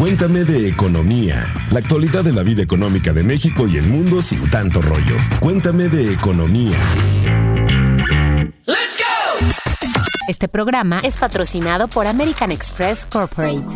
Cuéntame de economía, la actualidad de la vida económica de México y el mundo sin tanto rollo. Cuéntame de economía. Este programa es patrocinado por American Express Corporate.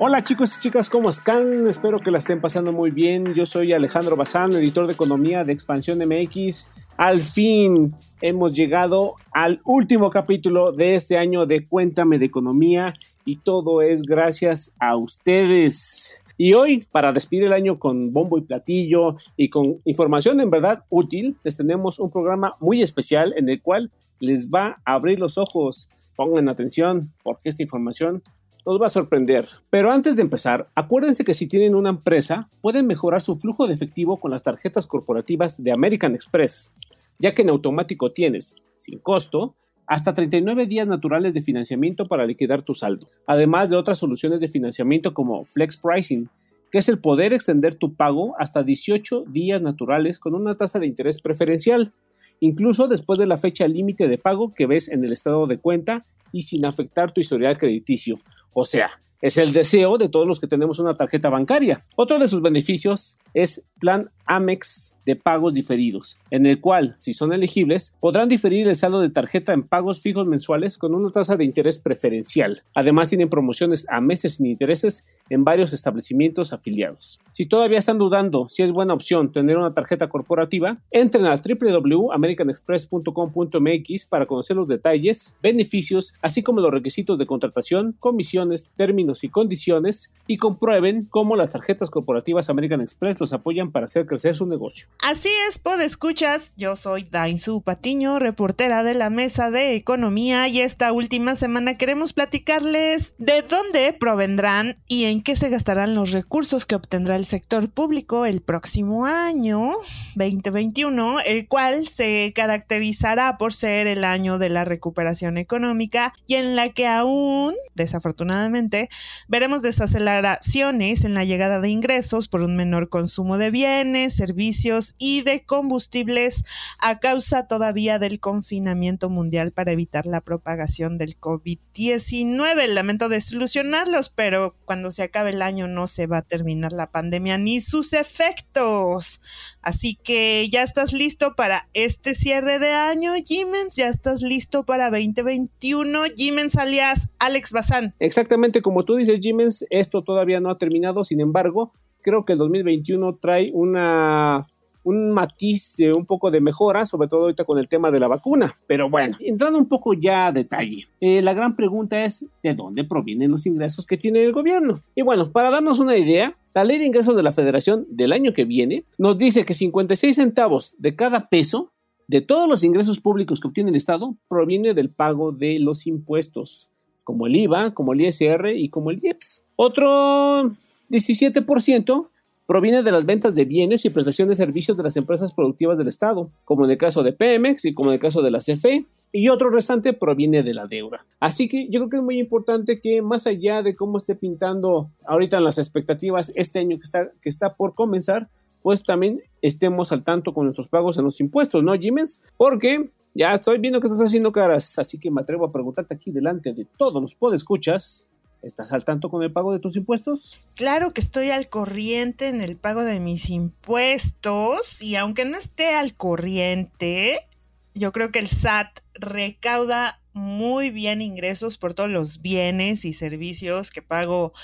Hola chicos y chicas, ¿cómo están? Espero que la estén pasando muy bien. Yo soy Alejandro Bazán, editor de economía de Expansión MX. Al fin hemos llegado al último capítulo de este año de Cuéntame de Economía y todo es gracias a ustedes. Y hoy, para despedir el año con bombo y platillo y con información en verdad útil, les tenemos un programa muy especial en el cual les va a abrir los ojos. Pongan atención porque esta información nos va a sorprender. Pero antes de empezar, acuérdense que si tienen una empresa, pueden mejorar su flujo de efectivo con las tarjetas corporativas de American Express, ya que en automático tienes, sin costo, hasta 39 días naturales de financiamiento para liquidar tu saldo, además de otras soluciones de financiamiento como Flex Pricing, que es el poder extender tu pago hasta 18 días naturales con una tasa de interés preferencial incluso después de la fecha límite de pago que ves en el estado de cuenta y sin afectar tu historial crediticio. O sea, es el deseo de todos los que tenemos una tarjeta bancaria. Otro de sus beneficios es plan Amex de pagos diferidos, en el cual, si son elegibles, podrán diferir el saldo de tarjeta en pagos fijos mensuales con una tasa de interés preferencial. Además, tienen promociones a meses sin intereses en varios establecimientos afiliados. Si todavía están dudando si es buena opción tener una tarjeta corporativa, entren a www.americanexpress.com.mx para conocer los detalles, beneficios, así como los requisitos de contratación, comisiones, términos y condiciones y comprueben cómo las tarjetas corporativas American Express los apoyan para hacer crecer su negocio. Así es, escuchas, yo soy Dainzu Patiño, reportera de la Mesa de Economía y esta última semana queremos platicarles de dónde provendrán y en qué se gastarán los recursos que obtendrá el sector público el próximo año 2021, el cual se caracterizará por ser el año de la recuperación económica y en la que aún, desafortunadamente, veremos desaceleraciones en la llegada de ingresos por un menor consumo de bienes, servicios y de combustibles a causa todavía del confinamiento mundial para evitar la propagación del COVID-19. Lamento desilusionarlos, pero cuando se acabe el año no se va a terminar la pandemia ni sus efectos. Así que ya estás listo para este cierre de año, Jimens. Ya estás listo para 2021, Jimens alias Alex Bazán. Exactamente como tú dices, Jimens, esto todavía no ha terminado. Sin embargo, creo que el 2021 trae una un matiz de un poco de mejora, sobre todo ahorita con el tema de la vacuna. Pero bueno, entrando un poco ya a detalle, eh, la gran pregunta es de dónde provienen los ingresos que tiene el gobierno. Y bueno, para darnos una idea, la ley de ingresos de la federación del año que viene nos dice que 56 centavos de cada peso de todos los ingresos públicos que obtiene el Estado proviene del pago de los impuestos, como el IVA, como el ISR y como el IEPS. Otro 17% proviene de las ventas de bienes y prestación de servicios de las empresas productivas del Estado, como en el caso de Pemex y como en el caso de la CFE, y otro restante proviene de la deuda. Así que yo creo que es muy importante que más allá de cómo esté pintando ahorita las expectativas este año que está, que está por comenzar, pues también estemos al tanto con nuestros pagos en los impuestos, ¿no, Jiménez? Porque ya estoy viendo que estás haciendo caras, así que me atrevo a preguntarte aquí delante de todos los podescuchas, ¿Estás al tanto con el pago de tus impuestos? Claro que estoy al corriente en el pago de mis impuestos y aunque no esté al corriente, yo creo que el SAT recauda muy bien ingresos por todos los bienes y servicios que pago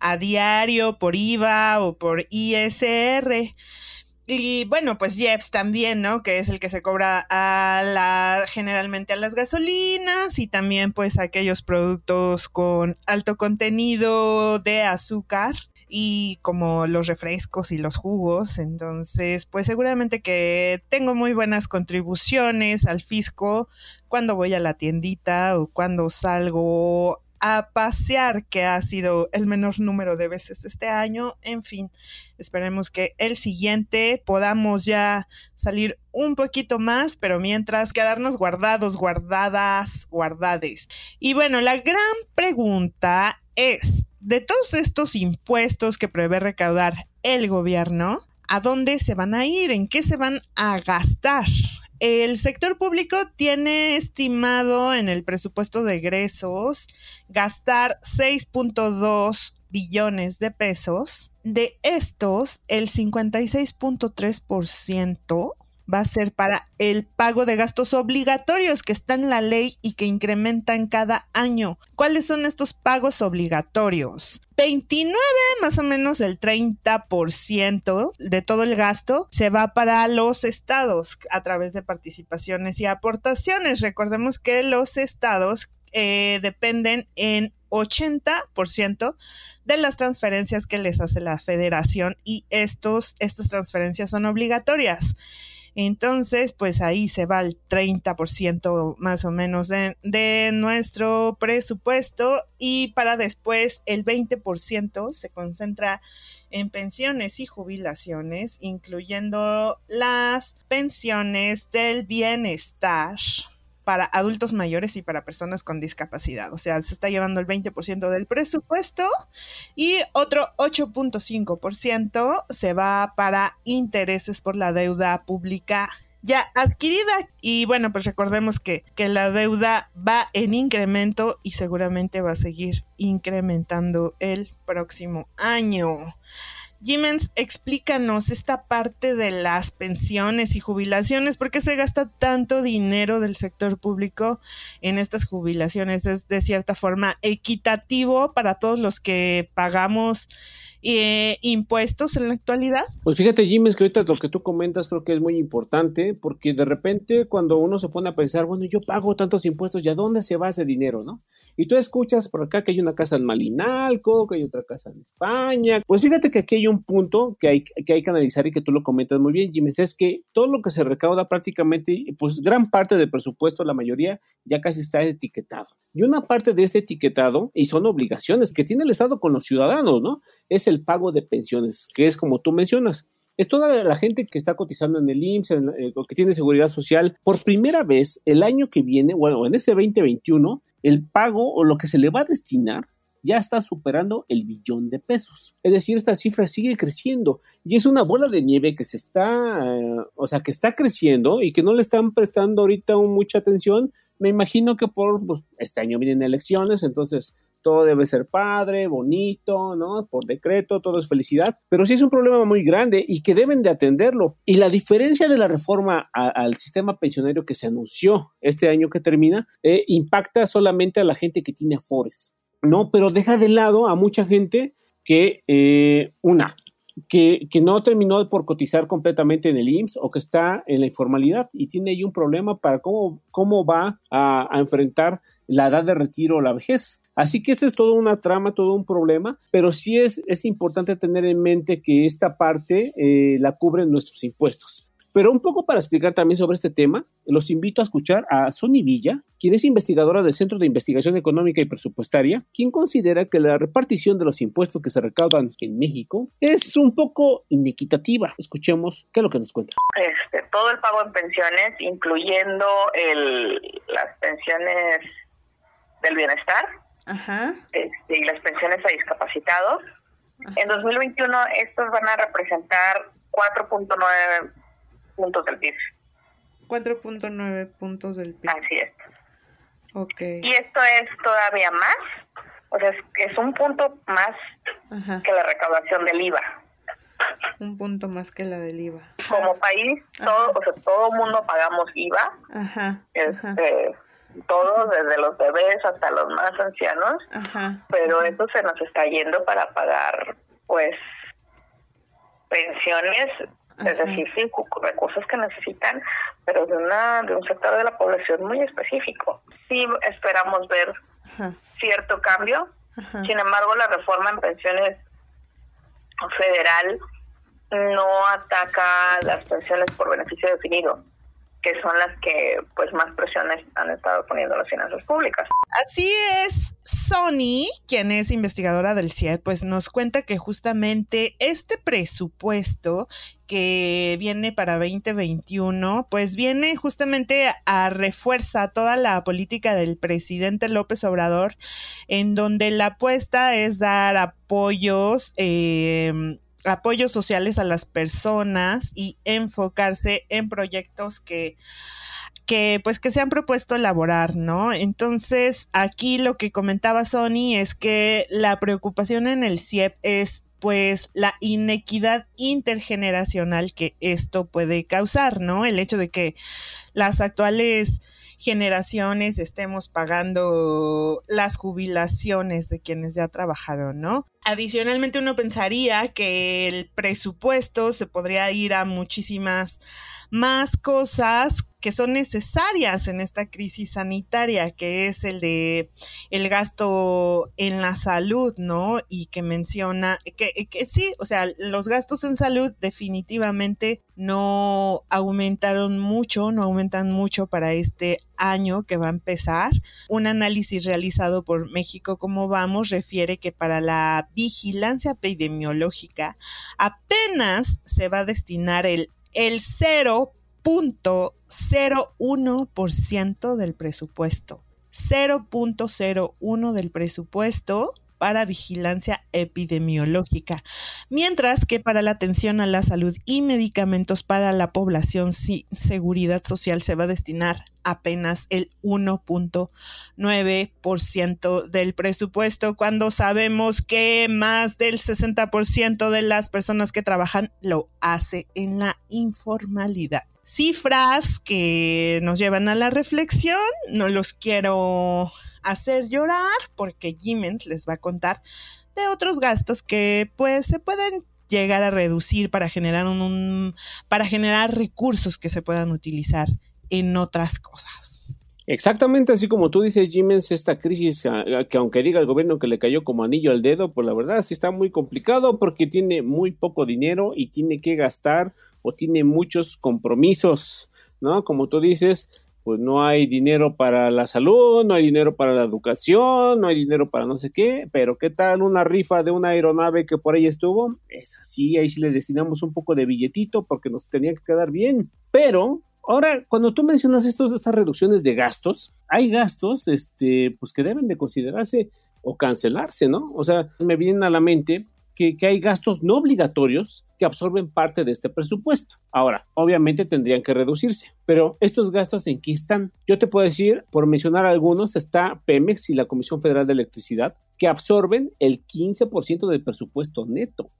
a diario por IVA o por ISR. Y bueno, pues Jeps también, ¿no? Que es el que se cobra a la, generalmente a las gasolinas y también pues aquellos productos con alto contenido de azúcar y como los refrescos y los jugos. Entonces, pues seguramente que tengo muy buenas contribuciones al fisco cuando voy a la tiendita o cuando salgo a pasear, que ha sido el menor número de veces este año. En fin, esperemos que el siguiente podamos ya salir un poquito más, pero mientras quedarnos guardados, guardadas, guardades. Y bueno, la gran pregunta es, de todos estos impuestos que prevé recaudar el gobierno, ¿a dónde se van a ir? ¿En qué se van a gastar? El sector público tiene estimado en el presupuesto de egresos gastar 6.2 billones de pesos. De estos, el 56.3% va a ser para el pago de gastos obligatorios que está en la ley y que incrementan cada año. ¿Cuáles son estos pagos obligatorios? 29, más o menos el 30% de todo el gasto se va para los estados a través de participaciones y aportaciones. Recordemos que los estados eh, dependen en 80% de las transferencias que les hace la federación y estos, estas transferencias son obligatorias. Entonces, pues ahí se va el 30% más o menos de, nuestro presupuesto y para después el 20% se concentra en pensiones y jubilaciones, incluyendo las pensiones del bienestar para adultos mayores y para personas con discapacidad. O sea, se está llevando el 20% del presupuesto y otro 8.5% se va para intereses por la deuda pública ya adquirida. Y bueno, pues recordemos que, que la deuda va en incremento y seguramente va a seguir incrementando el próximo año. Jimens, explícanos esta parte de las pensiones y jubilaciones, ¿por qué se gasta tanto dinero del sector público en estas jubilaciones? ¿Es de cierta forma equitativo para todos los que pagamos eh, impuestos en la actualidad? Pues fíjate, Jim, que ahorita lo que tú comentas creo que es muy importante, porque de repente cuando uno se pone a pensar, bueno, yo pago tantos impuestos, ¿ya dónde se va ese dinero, no? Y tú escuchas por acá que hay una casa en Malinalco, que hay otra casa en España. Pues fíjate que aquí hay un punto que hay que, hay que analizar y que tú lo comentas muy bien, Jim, es que todo lo que se recauda prácticamente, pues gran parte del presupuesto, la mayoría, ya casi está etiquetado. Y una parte de este etiquetado, y son obligaciones que tiene el Estado con los ciudadanos, ¿no? Es el pago de pensiones, que es como tú mencionas. Es toda la gente que está cotizando en el IMSS, en, eh, que tiene seguridad social. Por primera vez, el año que viene, bueno, en este 2021, el pago o lo que se le va a destinar ya está superando el billón de pesos. Es decir, esta cifra sigue creciendo y es una bola de nieve que se está, eh, o sea, que está creciendo y que no le están prestando ahorita mucha atención. Me imagino que por pues, este año vienen elecciones, entonces todo debe ser padre, bonito, ¿no? Por decreto, todo es felicidad, pero sí es un problema muy grande y que deben de atenderlo. Y la diferencia de la reforma al sistema pensionario que se anunció este año que termina, eh, impacta solamente a la gente que tiene afores, ¿no? Pero deja de lado a mucha gente que, eh, una, que, que, no terminó por cotizar completamente en el IMSS o que está en la informalidad y tiene ahí un problema para cómo, cómo va a, a enfrentar la edad de retiro o la vejez. Así que este es todo una trama, todo un problema, pero sí es, es importante tener en mente que esta parte eh, la cubren nuestros impuestos. Pero un poco para explicar también sobre este tema, los invito a escuchar a Sony Villa, quien es investigadora del Centro de Investigación Económica y Presupuestaria, quien considera que la repartición de los impuestos que se recaudan en México es un poco inequitativa. Escuchemos qué es lo que nos cuenta. Este, todo el pago en pensiones, incluyendo el, las pensiones del bienestar, Ajá. Este, y las pensiones a discapacitados. En 2021 estos van a representar 4.9 puntos del PIB. 4.9 puntos del PIB. Así es. Okay. Y esto es todavía más, o sea, es, es un punto más que la recaudación del IVA. Un punto más que la del IVA. Como país, todo, o sea, todo mundo pagamos IVA. Ajá. Este, todos, desde los bebés hasta los más ancianos, pero eso se nos está yendo para pagar, pues, pensiones, es decir, sí, recursos que necesitan, pero de, una, de un sector de la población muy específico. Sí esperamos ver cierto cambio, sin embargo, la reforma en pensiones federal no ataca las pensiones por beneficio definido que son las que pues más presiones han estado poniendo las finanzas públicas. Así es, Sony, quien es investigadora del CIE, pues nos cuenta que justamente este presupuesto que viene para 2021, pues viene justamente a refuerza toda la política del presidente López Obrador, en donde la apuesta es dar apoyos eh, apoyos sociales a las personas y enfocarse en proyectos que que pues que se han propuesto elaborar, ¿no? Entonces, aquí lo que comentaba Sony es que la preocupación en el CIEP es pues la inequidad intergeneracional que esto puede causar, ¿no? El hecho de que las actuales generaciones estemos pagando las jubilaciones de quienes ya trabajaron, ¿no? Adicionalmente uno pensaría que el presupuesto se podría ir a muchísimas más cosas que son necesarias en esta crisis sanitaria, que es el de el gasto en la salud, ¿no? Y que menciona que, que sí, o sea, los gastos en salud definitivamente no aumentaron mucho, no aumentan mucho para este año que va a empezar. Un análisis realizado por México Como Vamos refiere que para la vigilancia epidemiológica apenas se va a destinar el, el 0.01% del presupuesto. 0.01 del presupuesto para vigilancia epidemiológica, mientras que para la atención a la salud y medicamentos para la población sin seguridad social se va a destinar apenas el 1.9% del presupuesto, cuando sabemos que más del 60% de las personas que trabajan lo hace en la informalidad cifras que nos llevan a la reflexión. No los quiero hacer llorar porque Jiménez les va a contar de otros gastos que pues se pueden llegar a reducir para generar un, para generar recursos que se puedan utilizar en otras cosas. Exactamente así como tú dices, Jiménez, esta crisis, que aunque diga el gobierno que le cayó como anillo al dedo, pues la verdad sí está muy complicado porque tiene muy poco dinero y tiene que gastar o tiene muchos compromisos, ¿no? Como tú dices, pues no hay dinero para la salud, no hay dinero para la educación, no hay dinero para no sé qué, pero ¿qué tal una rifa de una aeronave que por ahí estuvo? Es así, ahí sí le destinamos un poco de billetito porque nos tenía que quedar bien. Pero ahora, cuando tú mencionas estos, estas reducciones de gastos, hay gastos este, pues que deben de considerarse o cancelarse, ¿no? O sea, me vienen a la mente que, hay gastos no obligatorios que absorben parte de este presupuesto. Ahora, obviamente tendrían que reducirse, pero estos gastos en qué están? Yo te puedo decir, por mencionar algunos, está Pemex y la Comisión Federal de Electricidad, que absorben el 15% del presupuesto neto.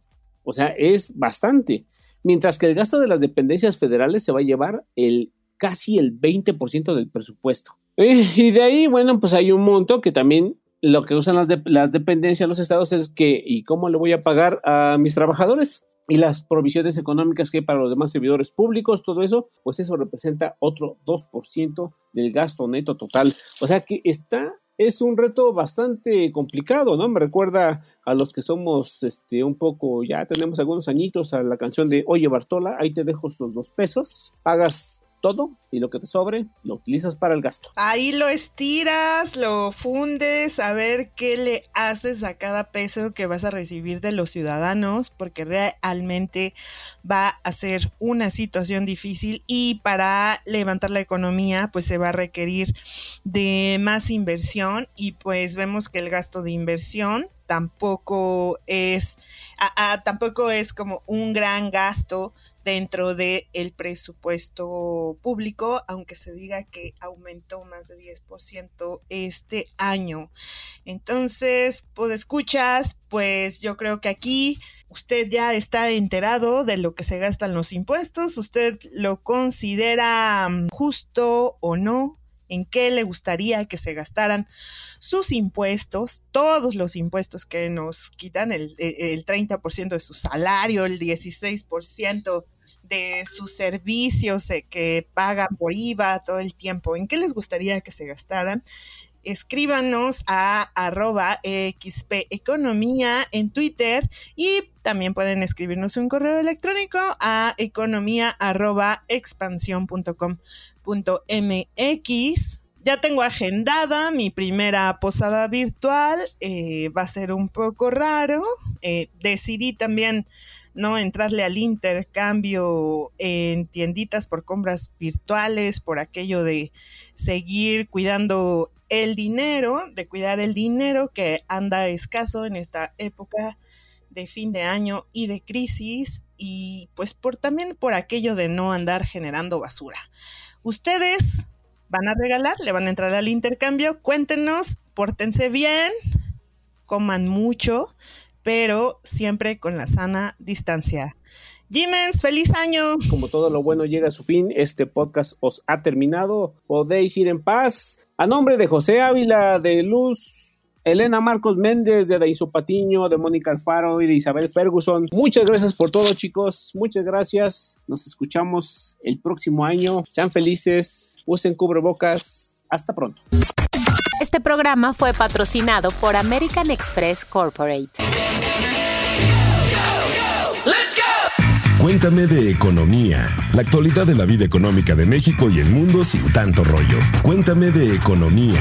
O sea, es bastante. Mientras que el gasto de las dependencias federales se va a llevar el casi el 20% del presupuesto. Eh, y de ahí, bueno, pues hay un monto que también lo que usan las, de, las dependencias los estados es que, ¿y cómo le voy a pagar a mis trabajadores? Y las provisiones económicas que hay para los demás servidores públicos, todo eso, pues eso representa otro 2% del gasto neto total. O sea que está, es un reto bastante complicado, ¿no? Me recuerda a los que somos este, un poco, ya tenemos algunos añitos a la canción de Oye Bartola, ahí te dejo estos dos pesos, pagas todo y lo que te sobre lo utilizas para el gasto. Ahí lo estiras, lo fundes, a ver qué le haces a cada peso que vas a recibir de los ciudadanos, porque realmente va a ser una situación difícil y para levantar la economía pues se va a requerir de más inversión y pues vemos que el gasto de inversión tampoco es tampoco es como un gran gasto dentro del el presupuesto público, aunque se diga que aumentó más de 10% este año. Entonces, pues escuchas, pues yo creo que aquí usted ya está enterado de lo que se gastan los impuestos, usted lo considera mm, justo o no, en qué le gustaría que se gastaran sus impuestos, todos los impuestos que nos quitan, el, el 30% de su salario, el 16% de sus servicios eh, que pagan por IVA todo el tiempo, ¿en qué les gustaría que se gastaran? Escríbanos a arroba XP Economía en Twitter y también pueden escribirnos un correo electrónico a economía arroba expansión.com.mx. Ya tengo agendada mi primera posada virtual, eh, va a ser un poco raro. Eh, decidí también ¿no? Entrarle al intercambio en tienditas por compras virtuales, por aquello de seguir cuidando el dinero, de cuidar el dinero que anda escaso en esta época de fin de año y de crisis y pues por también por aquello de no andar generando basura. Ustedes van a regalar, le van a entrar al intercambio, cuéntenos, pórtense bien, coman mucho, pero siempre con la sana distancia. Jimens, feliz año. Como todo lo bueno llega a su fin, este podcast os ha terminado. Podéis ir en paz. A nombre de José Ávila, de Luz, Elena Marcos Méndez, de Daiso Patiño, de Mónica Alfaro y de Isabel Ferguson. Muchas gracias por todo, chicos. Muchas gracias. Nos escuchamos el próximo año. Sean felices, usen cubrebocas. Hasta pronto. Este programa fue patrocinado por American Express Corporate. Cuéntame de economía, la actualidad de la vida económica de México y el mundo sin tanto rollo. Cuéntame de economía.